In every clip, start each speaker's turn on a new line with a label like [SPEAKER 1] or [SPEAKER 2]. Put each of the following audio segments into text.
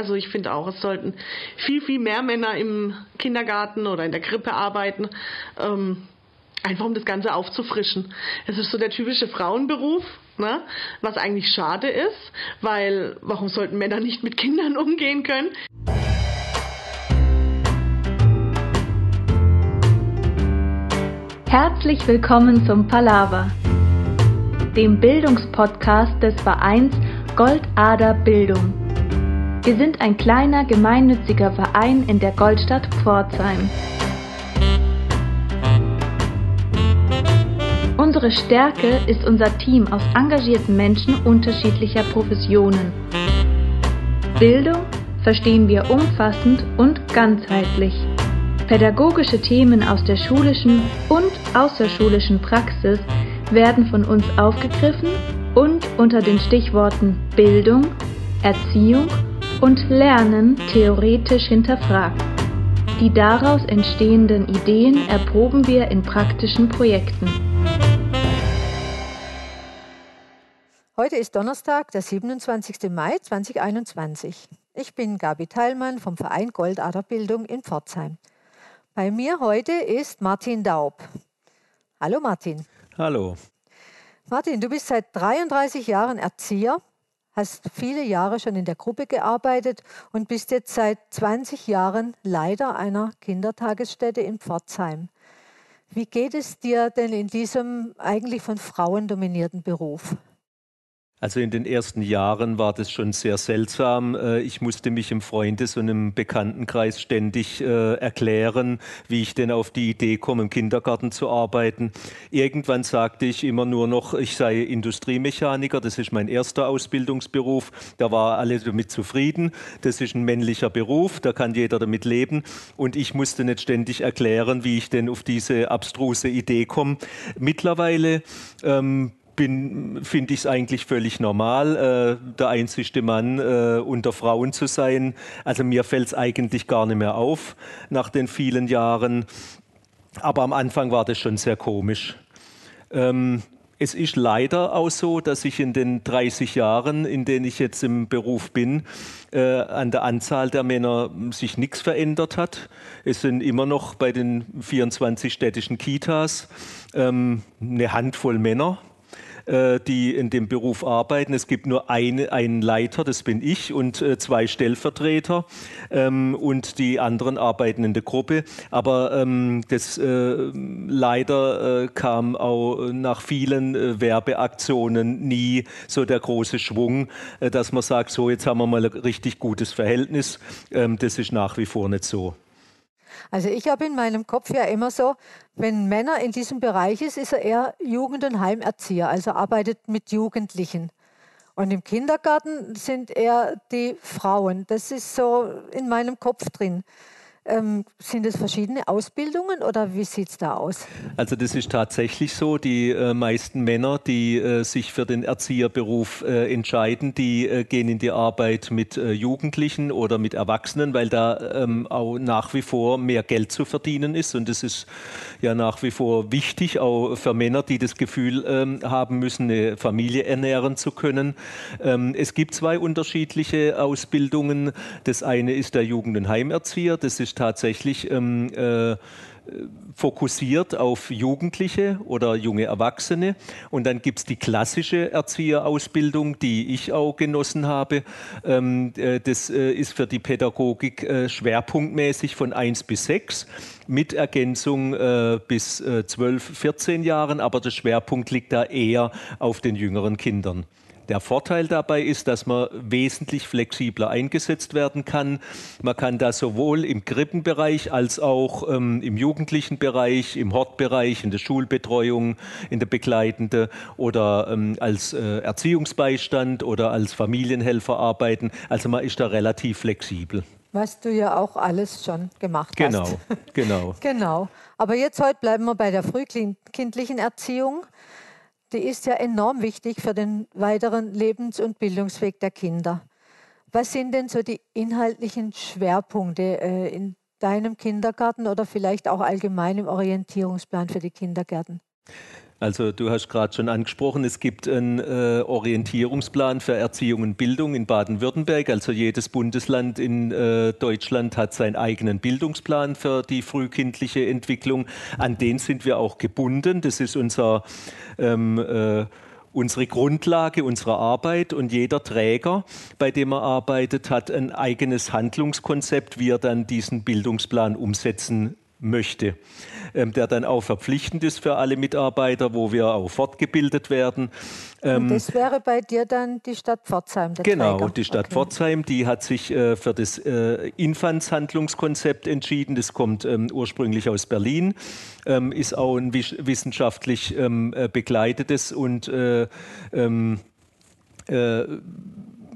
[SPEAKER 1] Also ich finde auch, es sollten viel, viel mehr Männer im Kindergarten oder in der Krippe arbeiten. Ähm, einfach um das Ganze aufzufrischen. Es ist so der typische Frauenberuf, ne? was eigentlich schade ist, weil warum sollten Männer nicht mit Kindern umgehen können?
[SPEAKER 2] Herzlich willkommen zum Palaver, dem Bildungspodcast des Vereins Goldader Bildung. Wir sind ein kleiner gemeinnütziger Verein in der Goldstadt Pforzheim. Unsere Stärke ist unser Team aus engagierten Menschen unterschiedlicher Professionen. Bildung verstehen wir umfassend und ganzheitlich. Pädagogische Themen aus der schulischen und außerschulischen Praxis werden von uns aufgegriffen und unter den Stichworten Bildung, Erziehung und Lernen theoretisch hinterfragt. Die daraus entstehenden Ideen erproben wir in praktischen Projekten.
[SPEAKER 3] Heute ist Donnerstag, der 27. Mai 2021. Ich bin Gabi Teilmann vom Verein Goldader Bildung in Pforzheim. Bei mir heute ist Martin Daub. Hallo Martin.
[SPEAKER 4] Hallo.
[SPEAKER 3] Martin, du bist seit 33 Jahren Erzieher hast viele Jahre schon in der Gruppe gearbeitet und bist jetzt seit 20 Jahren Leiter einer Kindertagesstätte in Pforzheim. Wie geht es dir denn in diesem eigentlich von Frauen dominierten Beruf?
[SPEAKER 4] Also in den ersten Jahren war das schon sehr seltsam. Äh, ich musste mich im Freundes- und im Bekanntenkreis ständig äh, erklären, wie ich denn auf die Idee komme, im Kindergarten zu arbeiten. Irgendwann sagte ich immer nur noch, ich sei Industriemechaniker. Das ist mein erster Ausbildungsberuf. Da war alle damit zufrieden. Das ist ein männlicher Beruf. Da kann jeder damit leben. Und ich musste nicht ständig erklären, wie ich denn auf diese abstruse Idee komme. Mittlerweile ähm, finde ich es eigentlich völlig normal, äh, der einzigste Mann äh, unter Frauen zu sein. Also mir fällt es eigentlich gar nicht mehr auf nach den vielen Jahren. Aber am Anfang war das schon sehr komisch. Ähm, es ist leider auch so, dass sich in den 30 Jahren, in denen ich jetzt im Beruf bin, äh, an der Anzahl der Männer sich nichts verändert hat. Es sind immer noch bei den 24 städtischen Kitas ähm, eine Handvoll Männer die in dem Beruf arbeiten. Es gibt nur eine, einen Leiter, das bin ich, und äh, zwei Stellvertreter. Ähm, und die anderen arbeiten in der Gruppe. Aber ähm, das äh, leider kam auch nach vielen Werbeaktionen nie so der große Schwung, dass man sagt, so jetzt haben wir mal ein richtig gutes Verhältnis. Ähm, das ist nach wie vor nicht so.
[SPEAKER 3] Also ich habe in meinem Kopf ja immer so, wenn Männer in diesem Bereich ist, ist er eher Jugend- und Heimerzieher, also arbeitet mit Jugendlichen. Und im Kindergarten sind eher die Frauen. Das ist so in meinem Kopf drin. Ähm, sind es verschiedene Ausbildungen oder wie sieht es da aus?
[SPEAKER 4] Also das ist tatsächlich so. Die äh, meisten Männer, die äh, sich für den Erzieherberuf äh, entscheiden, die äh, gehen in die Arbeit mit äh, Jugendlichen oder mit Erwachsenen, weil da ähm, auch nach wie vor mehr Geld zu verdienen ist. Und das ist ja nach wie vor wichtig, auch für Männer, die das Gefühl ähm, haben müssen, eine Familie ernähren zu können. Ähm, es gibt zwei unterschiedliche Ausbildungen. Das eine ist der Jugend- und Heimerzieher. Das ist tatsächlich ähm, äh, fokussiert auf Jugendliche oder junge Erwachsene. Und dann gibt es die klassische Erzieherausbildung, die ich auch genossen habe. Ähm, äh, das äh, ist für die Pädagogik äh, schwerpunktmäßig von 1 bis 6 mit Ergänzung bis äh, 12, 14 Jahren, aber der Schwerpunkt liegt da eher auf den jüngeren Kindern. Der Vorteil dabei ist, dass man wesentlich flexibler eingesetzt werden kann. Man kann da sowohl im Krippenbereich als auch ähm, im jugendlichen Bereich, im Hortbereich, in der Schulbetreuung, in der begleitende oder ähm, als äh, Erziehungsbeistand oder als Familienhelfer arbeiten. Also man ist da relativ flexibel.
[SPEAKER 3] Was du ja auch alles schon gemacht
[SPEAKER 4] genau,
[SPEAKER 3] hast.
[SPEAKER 4] Genau,
[SPEAKER 3] genau. genau. Aber jetzt heute bleiben wir bei der frühkindlichen Erziehung die ist ja enorm wichtig für den weiteren Lebens- und Bildungsweg der Kinder. Was sind denn so die inhaltlichen Schwerpunkte äh, in deinem Kindergarten oder vielleicht auch allgemein im Orientierungsplan für die Kindergärten?
[SPEAKER 4] Also du hast gerade schon angesprochen, es gibt einen äh, Orientierungsplan für Erziehung und Bildung in Baden-Württemberg. Also jedes Bundesland in äh, Deutschland hat seinen eigenen Bildungsplan für die frühkindliche Entwicklung. An den sind wir auch gebunden. Das ist unser ähm, äh, unsere Grundlage unserer Arbeit und jeder Träger, bei dem er arbeitet, hat ein eigenes Handlungskonzept, wie er dann diesen Bildungsplan umsetzen möchte, ähm, der dann auch verpflichtend ist für alle Mitarbeiter, wo wir auch fortgebildet werden.
[SPEAKER 3] Ähm, Und das wäre bei dir dann die Stadt Pforzheim,
[SPEAKER 4] Genau, Träger. die Stadt okay. Pforzheim, die hat sich äh, für das äh, Infantshandlungskonzept entschieden. Das kommt ähm, ursprünglich aus Berlin, ähm, ist auch ein wissenschaftlich ähm, äh, begleitetes und ähm, äh,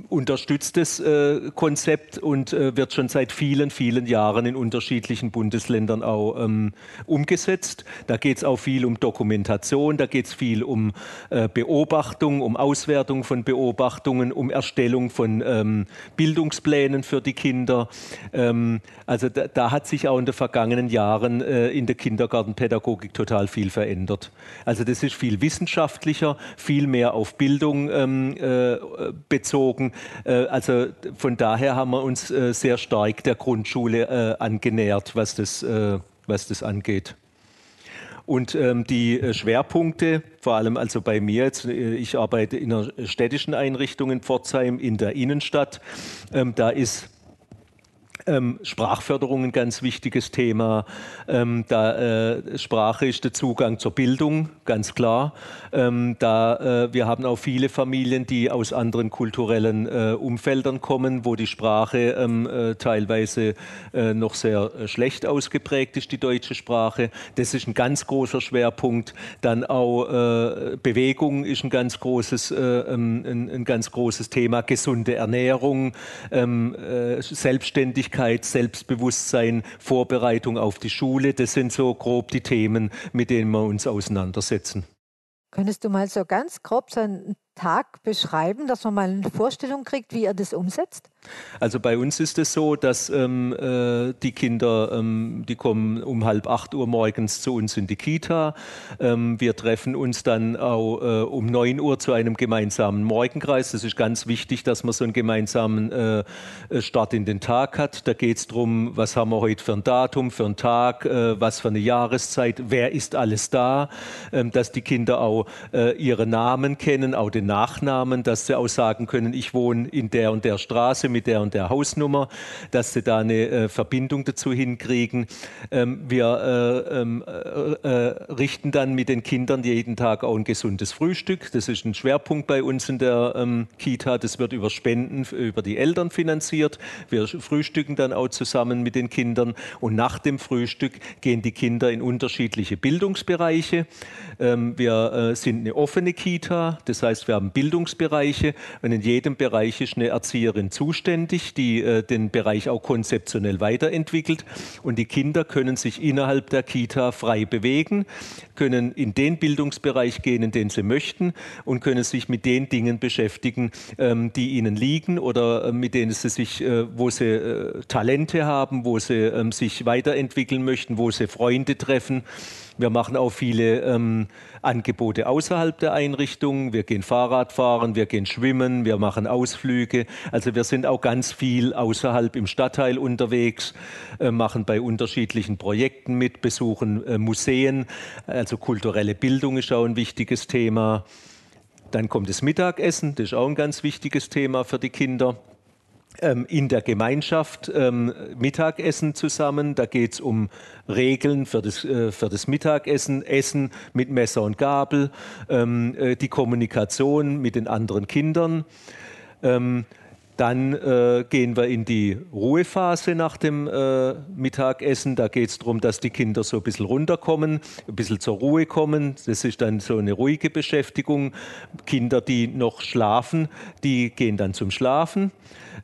[SPEAKER 4] unterstütztes äh, Konzept und äh, wird schon seit vielen, vielen Jahren in unterschiedlichen Bundesländern auch ähm, umgesetzt. Da geht es auch viel um Dokumentation, da geht es viel um äh, Beobachtung, um Auswertung von Beobachtungen, um Erstellung von ähm, Bildungsplänen für die Kinder. Ähm, also da, da, hat sich auch in den vergangenen Jahren äh, in der Kindergartenpädagogik total viel verändert. Also das ist viel wissenschaftlicher, viel mehr auf Bildung ähm, äh, bezogen also von daher haben wir uns äh, sehr stark der Grundschule äh, angenähert, was das, was das angeht. Und ähm, die Schwerpunkte, vor allem also bei mir jetzt, ich arbeite in einer städtischen Einrichtung in Pforzheim in der Innenstadt, ähm, da ist ähm, Sprachförderung ein ganz wichtiges Thema. Ähm, da äh, Sprache ist der Zugang zur Bildung, ganz klar. Ähm, da äh, wir haben auch viele Familien, die aus anderen kulturellen äh, Umfeldern kommen, wo die Sprache ähm, äh, teilweise äh, noch sehr äh, schlecht ausgeprägt ist, die deutsche Sprache. Das ist ein ganz großer Schwerpunkt. Dann auch Bewegung ist ein ganz großes, ähm, ein, ein, ganz großes Thema. Gesunde Ernährung, ähm, Selbstständigkeit Persönlichkeit, Selbstbewusstsein, Vorbereitung auf die Schule. Das sind so grob die Themen, mit denen wir uns auseinandersetzen.
[SPEAKER 3] Könntest du mal so ganz grob so einen Tag beschreiben, dass man mal eine Vorstellung kriegt, wie ihr das umsetzt?
[SPEAKER 4] Also bei uns ist es so, dass ähm, äh, die Kinder, ähm, die kommen um halb acht Uhr morgens zu uns in die Kita. Ähm, wir treffen uns dann auch äh, um neun Uhr zu einem gemeinsamen Morgenkreis. Das ist ganz wichtig, dass man so einen gemeinsamen äh, Start in den Tag hat. Da geht es darum, was haben wir heute für ein Datum, für einen Tag, äh, was für eine Jahreszeit, wer ist alles da, ähm, dass die Kinder auch äh, ihre Namen kennen, auch den Nachnamen, dass sie auch sagen können, ich wohne in der und der Straße mit der und der Hausnummer, dass sie da eine äh, Verbindung dazu hinkriegen. Ähm, wir äh, ähm, äh, äh, richten dann mit den Kindern jeden Tag auch ein gesundes Frühstück. Das ist ein Schwerpunkt bei uns in der ähm, Kita. Das wird über Spenden über die Eltern finanziert. Wir frühstücken dann auch zusammen mit den Kindern und nach dem Frühstück gehen die Kinder in unterschiedliche Bildungsbereiche. Ähm, wir äh, sind eine offene Kita, das heißt, wir haben Bildungsbereiche und in jedem Bereich ist eine Erzieherin zuständig, die äh, den Bereich auch konzeptionell weiterentwickelt und die Kinder können sich innerhalb der Kita frei bewegen, können in den Bildungsbereich gehen, in den sie möchten und können sich mit den Dingen beschäftigen, ähm, die ihnen liegen oder äh, mit denen sie sich, äh, wo sie äh, Talente haben, wo sie ähm, sich weiterentwickeln möchten, wo sie Freunde treffen. Wir machen auch viele ähm, Angebote außerhalb der Einrichtung. Wir gehen Fahrrad fahren, wir gehen schwimmen, wir machen Ausflüge. Also wir sind auch ganz viel außerhalb im Stadtteil unterwegs, äh, machen bei unterschiedlichen Projekten mit, besuchen äh, Museen. Also kulturelle Bildung ist auch ein wichtiges Thema. Dann kommt das Mittagessen, das ist auch ein ganz wichtiges Thema für die Kinder in der Gemeinschaft ähm, Mittagessen zusammen. Da geht es um Regeln für das, äh, für das Mittagessen, Essen mit Messer und Gabel, ähm, äh, die Kommunikation mit den anderen Kindern. Ähm, dann äh, gehen wir in die Ruhephase nach dem äh, Mittagessen. Da geht es darum, dass die Kinder so ein bisschen runterkommen, ein bisschen zur Ruhe kommen. Das ist dann so eine ruhige Beschäftigung. Kinder, die noch schlafen, die gehen dann zum Schlafen.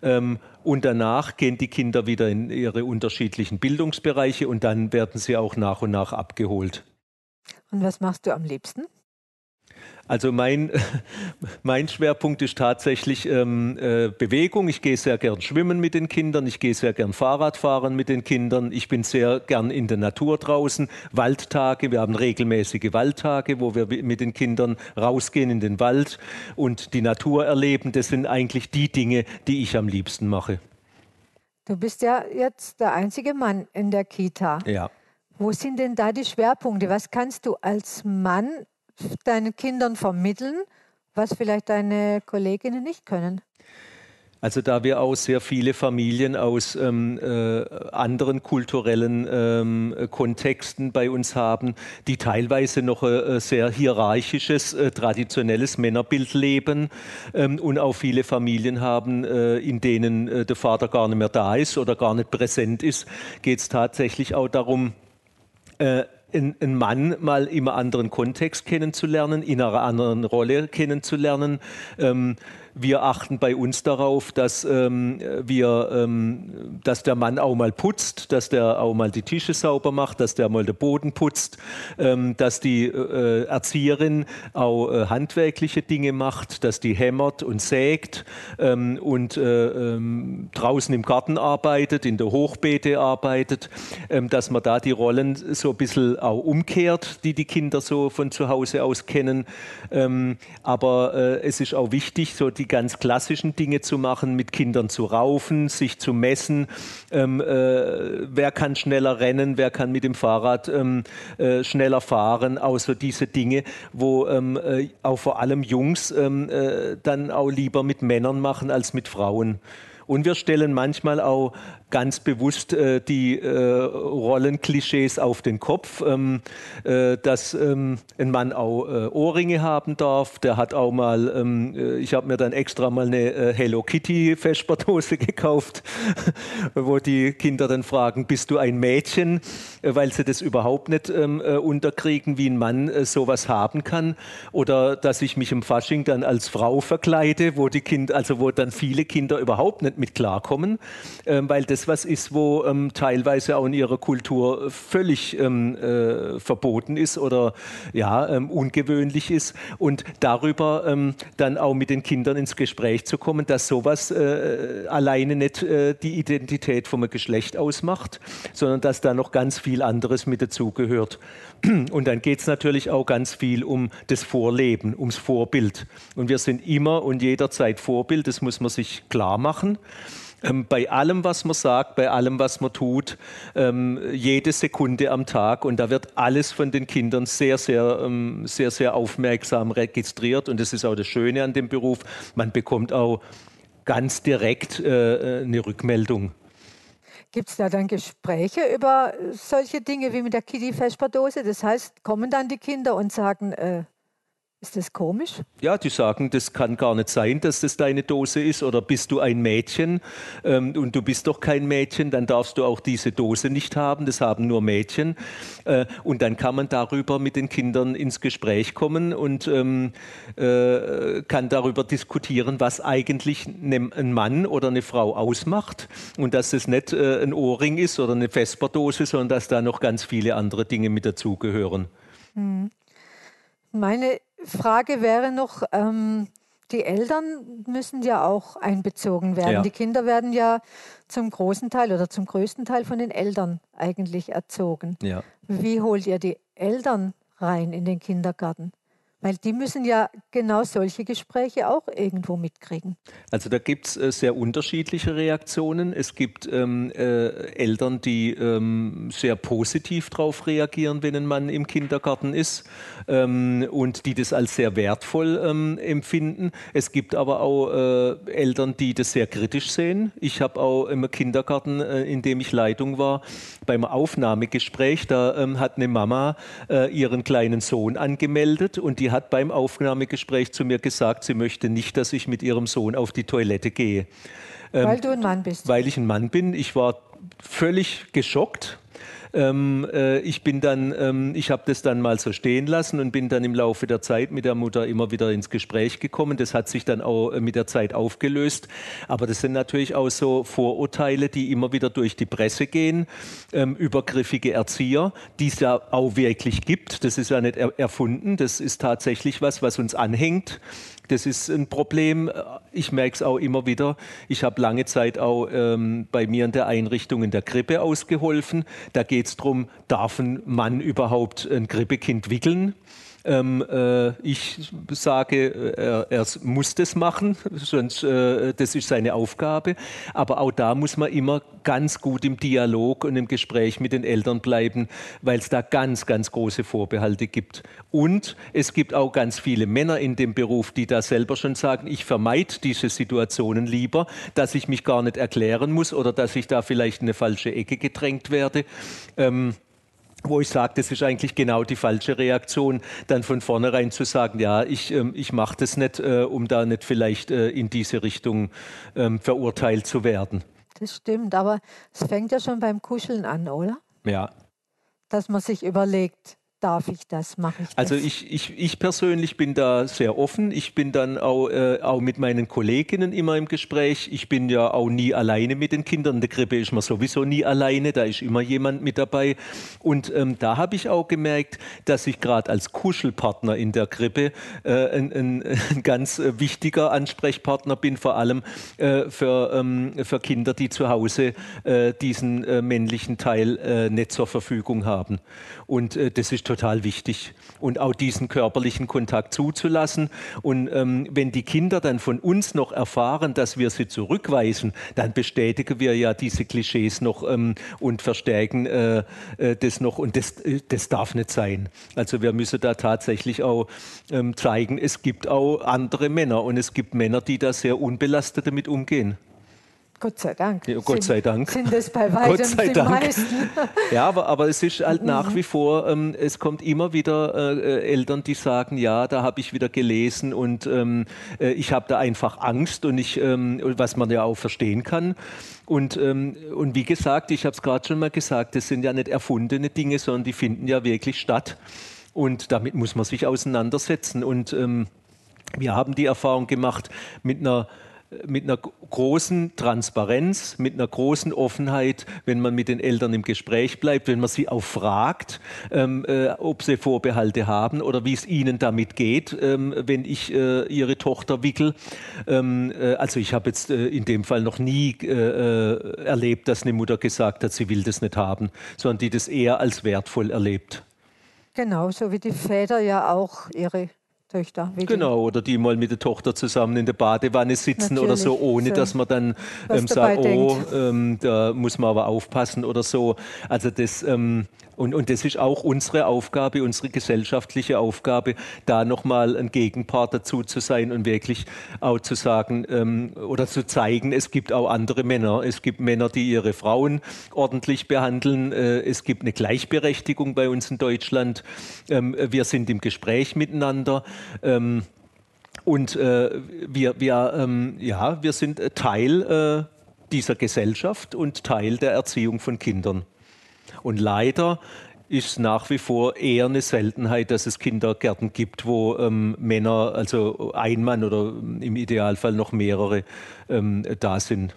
[SPEAKER 4] Ähm, und danach gehen die Kinder wieder in ihre unterschiedlichen Bildungsbereiche und dann werden sie auch nach und nach abgeholt.
[SPEAKER 3] Und was machst du am liebsten?
[SPEAKER 4] Also mein, mein Schwerpunkt ist tatsächlich ähm, äh, Bewegung. Ich gehe sehr gern schwimmen mit den Kindern, ich gehe sehr gern Fahrrad fahren mit den Kindern, ich bin sehr gern in der Natur draußen, Waldtage, wir haben regelmäßige Waldtage, wo wir mit den Kindern rausgehen in den Wald und die Natur erleben. Das sind eigentlich die Dinge, die ich am liebsten mache.
[SPEAKER 3] Du bist ja jetzt der einzige Mann in der Kita.
[SPEAKER 4] Ja.
[SPEAKER 3] Wo sind denn da die Schwerpunkte? Was kannst du als Mann deinen Kindern vermitteln, was vielleicht deine Kolleginnen nicht können?
[SPEAKER 4] Also da wir auch sehr viele Familien aus ähm, äh, anderen kulturellen ähm, Kontexten bei uns haben, die teilweise noch ein äh, sehr hierarchisches, äh, traditionelles Männerbild leben ähm, und auch viele Familien haben, äh, in denen äh, der Vater gar nicht mehr da ist oder gar nicht präsent ist, geht es tatsächlich auch darum, äh, einen Mann mal im anderen Kontext kennenzulernen, in einer anderen Rolle kennenzulernen. Ähm, wir achten bei uns darauf, dass, ähm, wir, ähm, dass der Mann auch mal putzt, dass der auch mal die Tische sauber macht, dass der mal den Boden putzt, ähm, dass die äh, Erzieherin auch äh, handwerkliche Dinge macht, dass die hämmert und sägt ähm, und äh, ähm, draußen im Garten arbeitet, in der Hochbeete arbeitet, ähm, dass man da die Rollen so ein bisschen auch umkehrt, die die Kinder so von zu Hause aus kennen. aber äh, es ist auch wichtig, so die ganz klassischen Dinge zu machen, mit Kindern zu raufen, sich zu messen, ähm, äh, wer kann schneller rennen, wer kann mit dem Fahrrad ähm, äh, schneller fahren, außer diese Dinge, wo ähm, äh, auch vor allem Jungs ähm, äh, dann auch lieber mit Männern machen als mit Frauen. Und wir stellen manchmal auch ganz bewusst äh, die äh, Rollenklischees auf den Kopf, ähm, äh, dass ähm, ein Mann auch äh, Ohrringe haben darf. Der hat auch mal, ähm, äh, ich habe mir dann extra mal eine äh, Hello Kitty Vesperdose gekauft, wo die Kinder dann fragen, bist du ein Mädchen, weil sie das überhaupt nicht ähm, unterkriegen, wie ein Mann sowas haben kann. Oder dass ich mich im Fasching dann als Frau verkleide, wo die Kinder, also wo dann viele Kinder überhaupt nicht mit klarkommen, ähm, weil das das was ist, wo ähm, teilweise auch in ihrer Kultur völlig ähm, äh, verboten ist oder ja, ähm, ungewöhnlich ist. Und darüber ähm, dann auch mit den Kindern ins Gespräch zu kommen, dass sowas äh, alleine nicht äh, die Identität vom Geschlecht ausmacht, sondern dass da noch ganz viel anderes mit dazugehört. Und dann geht es natürlich auch ganz viel um das Vorleben, ums Vorbild. Und wir sind immer und jederzeit Vorbild, das muss man sich klar machen ähm, bei allem, was man sagt, bei allem, was man tut, ähm, jede Sekunde am Tag. Und da wird alles von den Kindern sehr, sehr, ähm, sehr, sehr aufmerksam registriert. Und das ist auch das Schöne an dem Beruf. Man bekommt auch ganz direkt äh, eine Rückmeldung.
[SPEAKER 3] Gibt es da dann Gespräche über solche Dinge wie mit der Kitty-Vesperdose? Das heißt, kommen dann die Kinder und sagen, äh, ist das komisch?
[SPEAKER 4] Ja, die sagen, das kann gar nicht sein, dass das deine Dose ist. Oder bist du ein Mädchen ähm, und du bist doch kein Mädchen, dann darfst du auch diese Dose nicht haben. Das haben nur Mädchen. Äh, und dann kann man darüber mit den Kindern ins Gespräch kommen und ähm, äh, kann darüber diskutieren, was eigentlich ne, ein Mann oder eine Frau ausmacht. Und dass es nicht äh, ein Ohrring ist oder eine Vesperdose, sondern dass da noch ganz viele andere Dinge mit dazugehören.
[SPEAKER 3] Hm. Meine Frage wäre noch, ähm, die Eltern müssen ja auch einbezogen werden. Ja. Die Kinder werden ja zum großen Teil oder zum größten Teil von den Eltern eigentlich erzogen.
[SPEAKER 4] Ja.
[SPEAKER 3] Wie holt ihr die Eltern rein in den Kindergarten? Weil die müssen ja genau solche Gespräche auch irgendwo mitkriegen.
[SPEAKER 4] Also da gibt es äh, sehr unterschiedliche Reaktionen. Es gibt ähm, äh, Eltern, die ähm, sehr positiv darauf reagieren, wenn ein Mann im Kindergarten ist ähm, und die das als sehr wertvoll ähm, empfinden. Es gibt aber auch äh, Eltern, die das sehr kritisch sehen. Ich habe auch im Kindergarten, äh, in dem ich Leitung war, beim Aufnahmegespräch, da ähm, hat eine Mama äh, ihren kleinen Sohn angemeldet und die hat beim Aufnahmegespräch zu mir gesagt, sie möchte nicht, dass ich mit ihrem Sohn auf die Toilette gehe.
[SPEAKER 3] Ähm, weil du ein Mann bist.
[SPEAKER 4] Weil ich ein Mann bin. Ich war völlig geschockt. Ähm, äh, ich bin dann, ähm, ich habe das dann mal so stehen lassen und bin dann im Laufe der Zeit mit der Mutter immer wieder ins Gespräch gekommen. Das hat sich dann auch äh, mit der Zeit aufgelöst. Aber das sind natürlich auch so Vorurteile, die immer wieder durch die Presse gehen, ähm, übergriffige Erzieher, die es ja auch wirklich gibt. Das ist ja nicht er erfunden. Das ist tatsächlich was, was uns anhängt. Das ist ein Problem. Ich merke es auch immer wieder. Ich habe lange Zeit auch ähm, bei mir in der Einrichtung in der Krippe ausgeholfen. Da geht es darum, darf ein Mann überhaupt ein Krippekind wickeln? Ähm, äh, ich sage, äh, er, er, muss das machen, sonst äh, das ist seine Aufgabe. Aber auch da muss man immer ganz gut im Dialog und im Gespräch mit den Eltern bleiben, weil es da ganz, ganz große Vorbehalte gibt. Und es gibt auch ganz viele Männer in dem Beruf, die da selber schon sagen, ich vermeide diese Situationen lieber, dass ich mich gar nicht erklären muss oder dass ich da vielleicht in eine falsche Ecke gedrängt werde. Ähm, wo ich sage, das ist eigentlich genau die falsche Reaktion, dann von vornherein zu sagen, ja, ich, ähm, ich mache das nicht, äh, um da nicht vielleicht äh, in diese Richtung ähm, verurteilt zu werden.
[SPEAKER 3] Das stimmt, aber es fängt ja schon beim Kuscheln an, oder?
[SPEAKER 4] Ja.
[SPEAKER 3] Dass man sich überlegt, darf ich das, mache ich das?
[SPEAKER 4] Also ich, ich, ich persönlich bin da sehr offen. Ich bin dann auch, äh, auch mit meinen Kolleginnen immer im Gespräch. Ich bin ja auch nie alleine mit den Kindern. In der Krippe ist man sowieso nie alleine, da ist immer jemand mit dabei. Und ähm, da habe ich auch gemerkt, dass ich gerade als Kuschelpartner in der Krippe äh, ein, ein, ein, ganz äh, wichtiger Ansprechpartner bin, vor allem äh, für, ähm, für Kinder, die zu Hause äh, diesen äh, männlichen Teil nicht zur Verfügung haben. Und das ist total wichtig. Und auch diesen körperlichen Kontakt zuzulassen. Und ähm, wenn die Kinder dann von uns noch erfahren, dass wir sie zurückweisen, dann bestätigen wir ja diese Klischees noch ähm, und verstärken äh, äh, das noch. Und das, äh, das darf nicht sein. Also wir müssen da tatsächlich auch ähm, zeigen, es gibt auch andere Männer und es gibt Männer, die da sehr unbelastet damit umgehen.
[SPEAKER 3] Gott sei Dank.
[SPEAKER 4] Ja, Gott sei Dank.
[SPEAKER 3] Sind es bei weitem Gott sei die Dank. meisten.
[SPEAKER 4] Ja, aber, aber es ist halt nach wie vor, ähm, es kommt immer wieder äh, Eltern, die sagen, ja, da habe ich wieder gelesen und ähm, äh, ich habe da einfach Angst und ich, ähm, was man ja auch verstehen kann. Und, ähm, und wie gesagt, ich habe es gerade schon mal gesagt, das sind ja nicht erfundene Dinge, sondern die finden ja wirklich statt. Und damit muss man sich auseinandersetzen. Und ähm, wir haben die Erfahrung gemacht mit einer mit einer großen Transparenz, mit einer großen Offenheit, wenn man mit den Eltern im Gespräch bleibt, wenn man sie auch fragt, ähm, äh, ob sie Vorbehalte haben oder wie es ihnen damit geht, ähm, wenn ich äh, ihre Tochter wickel. Ähm, äh, also ich habe jetzt äh, in dem Fall noch nie äh, äh, erlebt, dass eine Mutter gesagt hat, sie will das nicht haben, sondern die das eher als wertvoll erlebt.
[SPEAKER 3] Genau, so wie die Väter ja auch ihre Töchter.
[SPEAKER 4] Genau, oder die mal mit der Tochter zusammen in der Badewanne sitzen Natürlich, oder so, ohne so dass man dann ähm, sagt, oh, ähm, da muss man aber aufpassen oder so. Also das, ähm, und, und das ist auch unsere Aufgabe, unsere gesellschaftliche Aufgabe, da nochmal ein Gegenpart dazu zu sein und wirklich auch zu sagen ähm, oder zu zeigen, es gibt auch andere Männer. Es gibt Männer, die ihre Frauen ordentlich behandeln. Äh, es gibt eine Gleichberechtigung bei uns in Deutschland. Ähm, wir sind im Gespräch miteinander. Ähm, und äh, wir, wir, ähm, ja, wir sind Teil äh, dieser Gesellschaft und Teil der Erziehung von Kindern. Und leider ist nach wie vor eher eine Seltenheit, dass es Kindergärten gibt, wo ähm, Männer, also ein Mann oder im Idealfall noch mehrere ähm, da sind.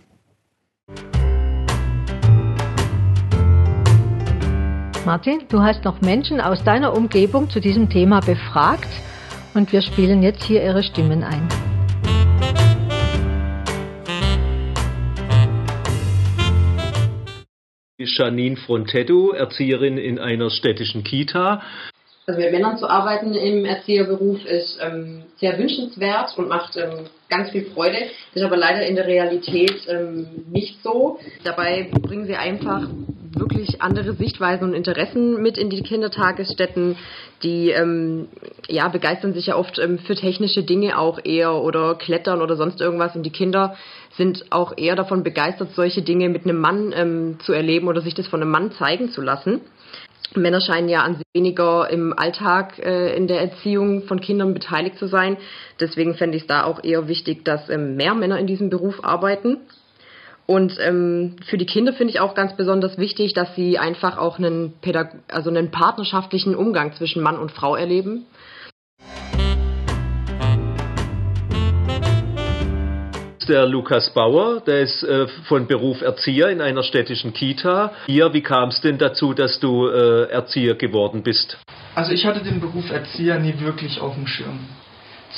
[SPEAKER 2] Martin, du hast noch Menschen aus deiner Umgebung zu diesem Thema befragt und wir spielen jetzt hier ihre Stimmen ein.
[SPEAKER 4] Janine Frontetto, Erzieherin in einer städtischen Kita.
[SPEAKER 5] Also mit Männern zu arbeiten im Erzieherberuf ist ähm, sehr wünschenswert und macht ähm, ganz viel Freude, ist aber leider in der Realität ähm, nicht so. Dabei bringen sie einfach wirklich andere Sichtweisen und Interessen mit in die Kindertagesstätten. Die ähm, ja, begeistern sich ja oft ähm, für technische Dinge auch eher oder Klettern oder sonst irgendwas. Und die Kinder sind auch eher davon begeistert, solche Dinge mit einem Mann ähm, zu erleben oder sich das von einem Mann zeigen zu lassen. Männer scheinen ja an sich weniger im Alltag äh, in der Erziehung von Kindern beteiligt zu sein. Deswegen fände ich es da auch eher wichtig, dass ähm, mehr Männer in diesem Beruf arbeiten. Und ähm, für die Kinder finde ich auch ganz besonders wichtig, dass sie einfach auch einen, Pädag also einen partnerschaftlichen Umgang zwischen Mann und Frau erleben.
[SPEAKER 4] Der Lukas Bauer, der ist äh, von Beruf Erzieher in einer städtischen Kita. Hier, wie kam es denn dazu, dass du äh, Erzieher geworden bist?
[SPEAKER 6] Also ich hatte den Beruf Erzieher nie wirklich auf dem Schirm.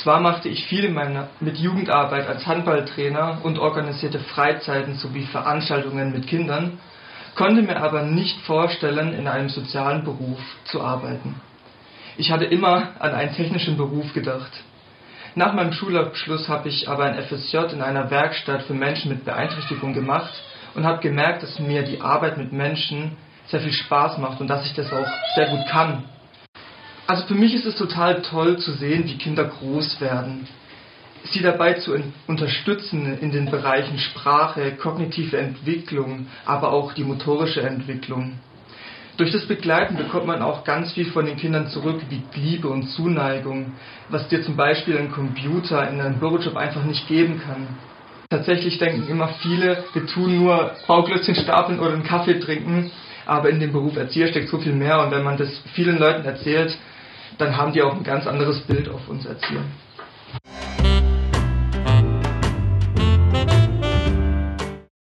[SPEAKER 6] Zwar machte ich viel meiner, mit Jugendarbeit als Handballtrainer und organisierte Freizeiten sowie Veranstaltungen mit Kindern, konnte mir aber nicht vorstellen, in einem sozialen Beruf zu arbeiten. Ich hatte immer an einen technischen Beruf gedacht. Nach meinem Schulabschluss habe ich aber ein FSJ in einer Werkstatt für Menschen mit Beeinträchtigung gemacht und habe gemerkt, dass mir die Arbeit mit Menschen sehr viel Spaß macht und dass ich das auch sehr gut kann. Also für mich ist es total toll zu sehen, wie Kinder groß werden. Sie dabei zu unterstützen in den Bereichen Sprache, kognitive Entwicklung, aber auch die motorische Entwicklung. Durch das Begleiten bekommt man auch ganz viel von den Kindern zurück, wie Liebe und Zuneigung, was dir zum Beispiel ein Computer in einem Bürojob einfach nicht geben kann. Tatsächlich denken immer viele, wir tun nur Bauklötzchen stapeln oder einen Kaffee trinken, aber in dem Beruf Erzieher steckt so viel mehr und wenn man das vielen Leuten erzählt, dann haben die auch ein ganz anderes Bild auf uns Erzieher.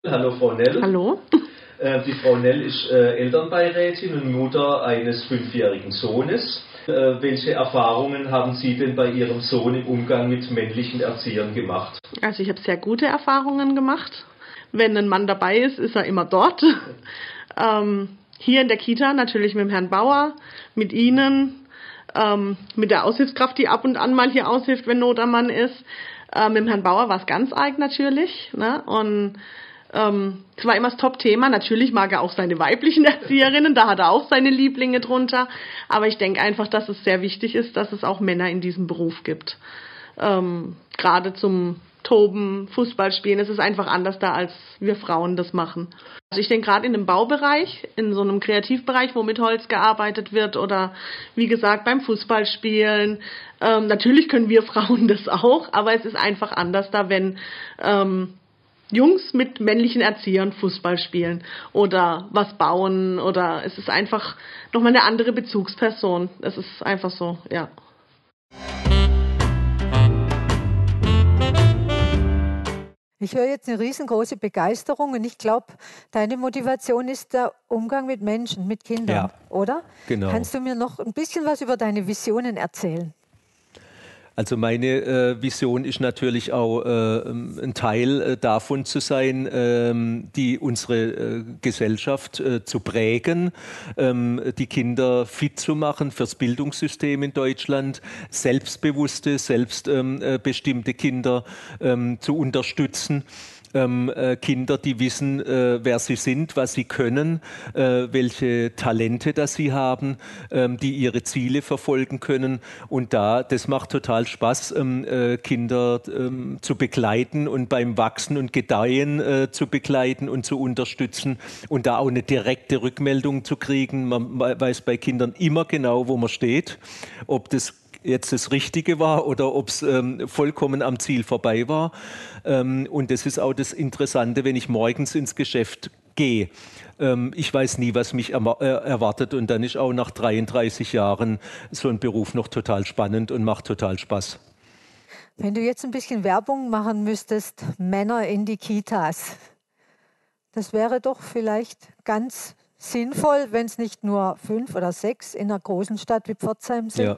[SPEAKER 4] Hallo Frau Nell.
[SPEAKER 1] Hallo.
[SPEAKER 4] Äh, die Frau Nell ist äh, Elternbeirätin und Mutter eines fünfjährigen Sohnes. Äh, welche Erfahrungen haben Sie denn bei Ihrem Sohn im Umgang mit männlichen Erziehern gemacht?
[SPEAKER 1] Also ich habe sehr gute Erfahrungen gemacht. Wenn ein Mann dabei ist, ist er immer dort. ähm, hier in der Kita natürlich mit dem Herrn Bauer, mit Ihnen, ähm, mit der Aushilfskraft, die ab und an mal hier aushilft, wenn Not am Mann ist. Äh, mit dem Herrn Bauer war es ganz eigen natürlich. Ne? Und ähm, es war immer das Top-Thema. Natürlich mag er auch seine weiblichen Erzieherinnen, da hat er auch seine Lieblinge drunter. Aber ich denke einfach, dass es sehr wichtig ist, dass es auch Männer in diesem Beruf gibt. Ähm, Gerade zum Toben, Fußball spielen. Es ist einfach anders da, als wir Frauen das machen. Also ich denke gerade in dem Baubereich, in so einem Kreativbereich, wo mit Holz gearbeitet wird oder wie gesagt beim Fußballspielen. Ähm, natürlich können wir Frauen das auch, aber es ist einfach anders da, wenn ähm, Jungs mit männlichen Erziehern Fußball spielen oder was bauen oder es ist einfach nochmal eine andere Bezugsperson. Es ist einfach so, ja.
[SPEAKER 3] Ich höre jetzt eine riesengroße Begeisterung und ich glaube, deine Motivation ist der Umgang mit Menschen, mit Kindern, ja, oder? Genau. Kannst du mir noch ein bisschen was über deine Visionen erzählen?
[SPEAKER 4] Also meine äh, Vision ist natürlich auch äh, ein Teil äh, davon zu sein, ähm, die unsere äh, Gesellschaft äh, zu prägen, ähm, die Kinder fit zu machen fürs Bildungssystem in Deutschland, selbstbewusste, selbstbestimmte ähm, Kinder ähm, zu unterstützen ähm, äh, Kinder, die wissen, äh, wer sie sind, was sie können, äh, welche Talente das sie haben, ähm, die ihre Ziele verfolgen können. Und da, das macht total Spaß, ähm, äh, Kinder ähm, zu begleiten und beim Wachsen und Gedeihen äh, zu begleiten und zu unterstützen und da auch eine direkte Rückmeldung zu kriegen. Man weiß bei Kindern immer genau, wo man steht, ob das jetzt das Richtige war oder ob es ähm, vollkommen am Ziel vorbei war. Ähm, und das ist auch das Interessante, wenn ich morgens ins Geschäft gehe. Ähm, ich weiß nie, was mich äh, erwartet und dann ist auch nach 33 Jahren so ein Beruf noch total spannend und macht total Spaß.
[SPEAKER 3] Wenn du jetzt ein bisschen Werbung machen müsstest, Männer in die Kitas, das wäre doch vielleicht ganz sinnvoll, wenn es nicht nur fünf oder sechs in einer großen Stadt wie Pforzheim sind. Ja.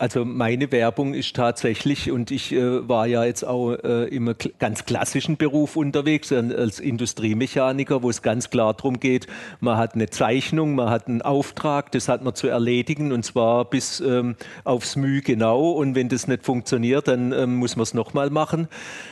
[SPEAKER 4] Also meine Werbung ist tatsächlich, und ich äh, war ja jetzt auch äh, im ganz klassischen Beruf unterwegs, als Industriemechaniker, wo es ganz klar darum geht, man hat eine Zeichnung, man hat einen Auftrag, das hat man zu erledigen und zwar bis ähm, aufs Mühe genau. Und wenn das nicht funktioniert, dann ähm, muss man es nochmal machen.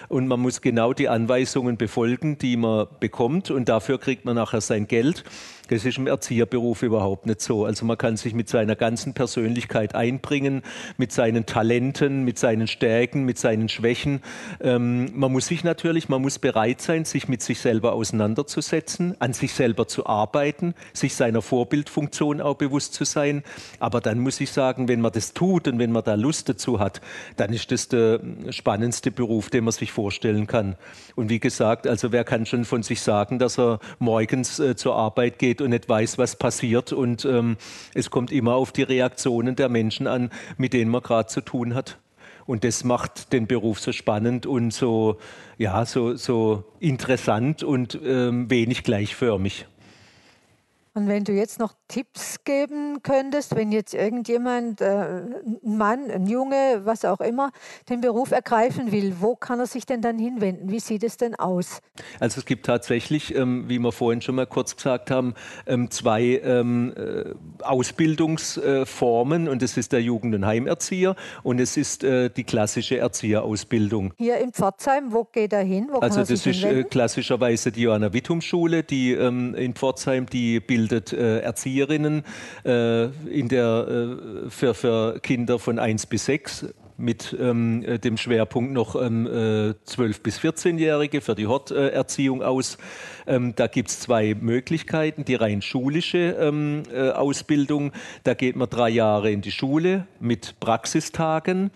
[SPEAKER 4] Und man muss genau die Anweisungen befolgen, die man bekommt und dafür kriegt man nachher sein Geld. Das ist im Erzieherberuf überhaupt nicht so. Also man kann sich mit seiner ganzen Persönlichkeit einbringen, mit seinen Talenten, mit seinen Stärken, mit seinen Schwächen. Ähm, man muss sich natürlich, man muss bereit sein, sich mit sich selber auseinanderzusetzen, an sich selber zu arbeiten, sich seiner Vorbildfunktion auch bewusst zu sein. Aber dann muss ich sagen, wenn man das tut und wenn man da Lust dazu hat, dann ist das der spannendste Beruf, den man sich vorstellen kann. Und wie gesagt, also wer kann schon von sich sagen, dass er morgens äh, zur Arbeit geht und nicht weiß, was passiert. Und ähm, es kommt immer auf die Reaktionen der Menschen an, mit denen man gerade zu tun hat. Und das macht den Beruf so spannend und so, ja, so, so interessant und ähm, wenig gleichförmig.
[SPEAKER 3] Und wenn du jetzt noch Tipps geben könntest, wenn jetzt irgendjemand, äh, ein Mann, ein Junge, was auch immer, den Beruf ergreifen will, wo kann er sich denn dann hinwenden? Wie sieht es denn aus?
[SPEAKER 4] Also es gibt tatsächlich, ähm, wie wir vorhin schon mal kurz gesagt haben, ähm, zwei ähm, äh, Ausbildungsformen und das ist der Jugend- und Heimerzieher und es ist äh, die klassische Erzieherausbildung.
[SPEAKER 3] Hier in Pforzheim, wo geht er hin?
[SPEAKER 4] Wo also das ist äh, klassischerweise die Johanna Wittum Schule, die ähm, in Pforzheim, die bildet bildet äh, Erzieherinnen äh, in der, äh, für, für Kinder von 1 bis 6 mit ähm, dem Schwerpunkt noch ähm, äh, 12- bis 14-Jährige für die Horterziehung aus. Ähm, da gibt es zwei Möglichkeiten. Die rein schulische ähm, äh, Ausbildung, da geht man drei Jahre in die Schule mit Praxistagen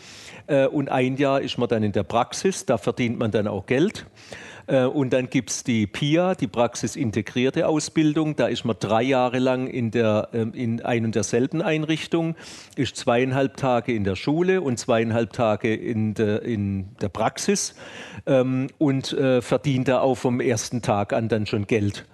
[SPEAKER 4] äh, und ein Jahr ist man dann in der Praxis, da verdient man dann auch Geld. Äh, und dann gibt es die PIA, die praxisintegrierte Ausbildung. Da ist man drei Jahre lang in, der, ähm, in ein und derselben Einrichtung, ist zweieinhalb Tage in der Schule und zweieinhalb Tage in der, in der Praxis ähm, und äh, verdient da auch vom ersten Tag an dann schon Geld.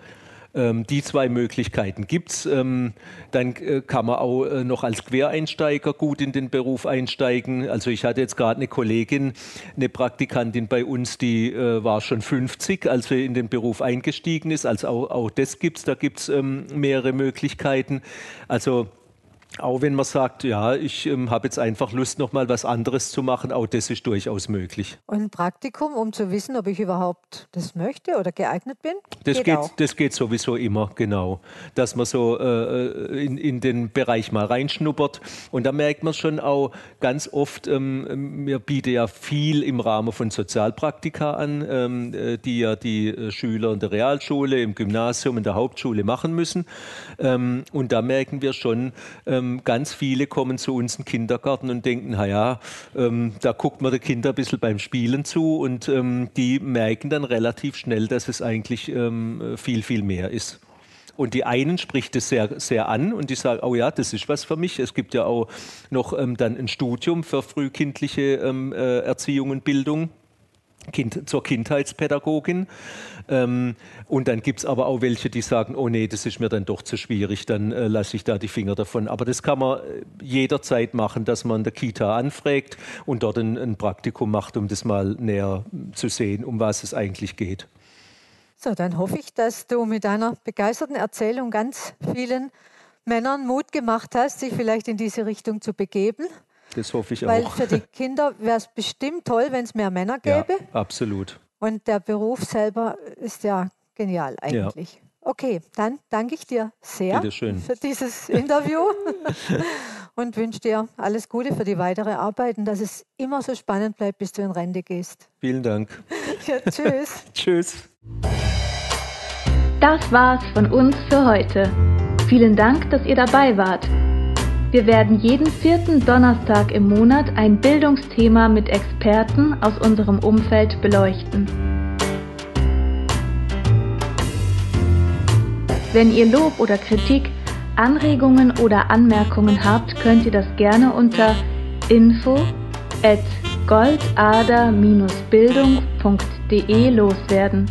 [SPEAKER 4] Ähm, die zwei Möglichkeiten gibt es. Ähm, dann äh, kann man auch äh, noch als Quereinsteiger gut in den Beruf einsteigen. Also ich hatte jetzt gerade eine Kollegin, eine Praktikantin bei uns, die äh, war schon 50, als sie in den Beruf eingestiegen ist. Also auch, auch das gibt es, da gibt es ähm, mehrere Möglichkeiten. Also auch wenn man sagt, ja, ich ähm, habe jetzt einfach Lust, noch mal was anderes zu machen, auch das ist durchaus möglich.
[SPEAKER 3] Und ein Praktikum, um zu wissen, ob ich überhaupt das möchte oder geeignet bin?
[SPEAKER 4] Das geht, geht das geht sowieso immer, genau. Dass man so äh, in, in den Bereich mal reinschnuppert. Und da merkt man schon auch ganz oft, ähm, wir bieten ja viel im Rahmen von Sozialpraktika an, ähm, äh, die ja die äh, Schüler in der Realschule, im Gymnasium, in der Hauptschule machen müssen. Ähm, und da merken wir schon, ähm, ähm, ganz viele kommen zu uns in den Kindergarten und denken, naja, ähm, da guckt man den Kindern ein bisschen beim Spielen zu und ähm, die merken dann relativ schnell, dass es eigentlich ähm, viel, viel mehr ist. Und die einen spricht es sehr, sehr an und die sagen, oh ja, das ist was für mich. Es gibt ja auch noch ähm, dann ein Studium für frühkindliche ähm, äh, Erziehung und Bildung kind, zur Kindheitspädagogin. Ähm, und dann gibt es aber auch welche, die sagen, oh nee, das ist mir dann doch zu schwierig, dann äh, lasse ich da die Finger davon. Aber das kann man äh, jederzeit machen, dass man der Kita anfragt und dort ein, ein Praktikum macht, um das mal näher zu sehen, um was es eigentlich geht.
[SPEAKER 3] So, dann hoffe ich, dass du mit deiner begeisterten Erzählung ganz vielen Männern Mut gemacht hast, sich vielleicht in diese Richtung zu begeben.
[SPEAKER 4] Das hoffe ich
[SPEAKER 3] Weil
[SPEAKER 4] auch.
[SPEAKER 3] Weil für die Kinder wäre es bestimmt toll, wenn es mehr Männer gäbe.
[SPEAKER 4] Ja, absolut.
[SPEAKER 3] Und der Beruf selber ist ja genial eigentlich. Ja. Okay, dann danke ich dir sehr für dieses Interview und wünsche dir alles Gute für die weitere Arbeit und dass es immer so spannend bleibt, bis du in Rente gehst.
[SPEAKER 4] Vielen Dank.
[SPEAKER 3] Ja, tschüss.
[SPEAKER 4] tschüss.
[SPEAKER 2] Das war's von uns für heute. Vielen Dank, dass ihr dabei wart. Wir werden jeden vierten Donnerstag im Monat ein Bildungsthema mit Experten aus unserem Umfeld beleuchten. Wenn ihr Lob oder Kritik, Anregungen oder Anmerkungen habt, könnt ihr das gerne unter info at goldader-bildung.de loswerden.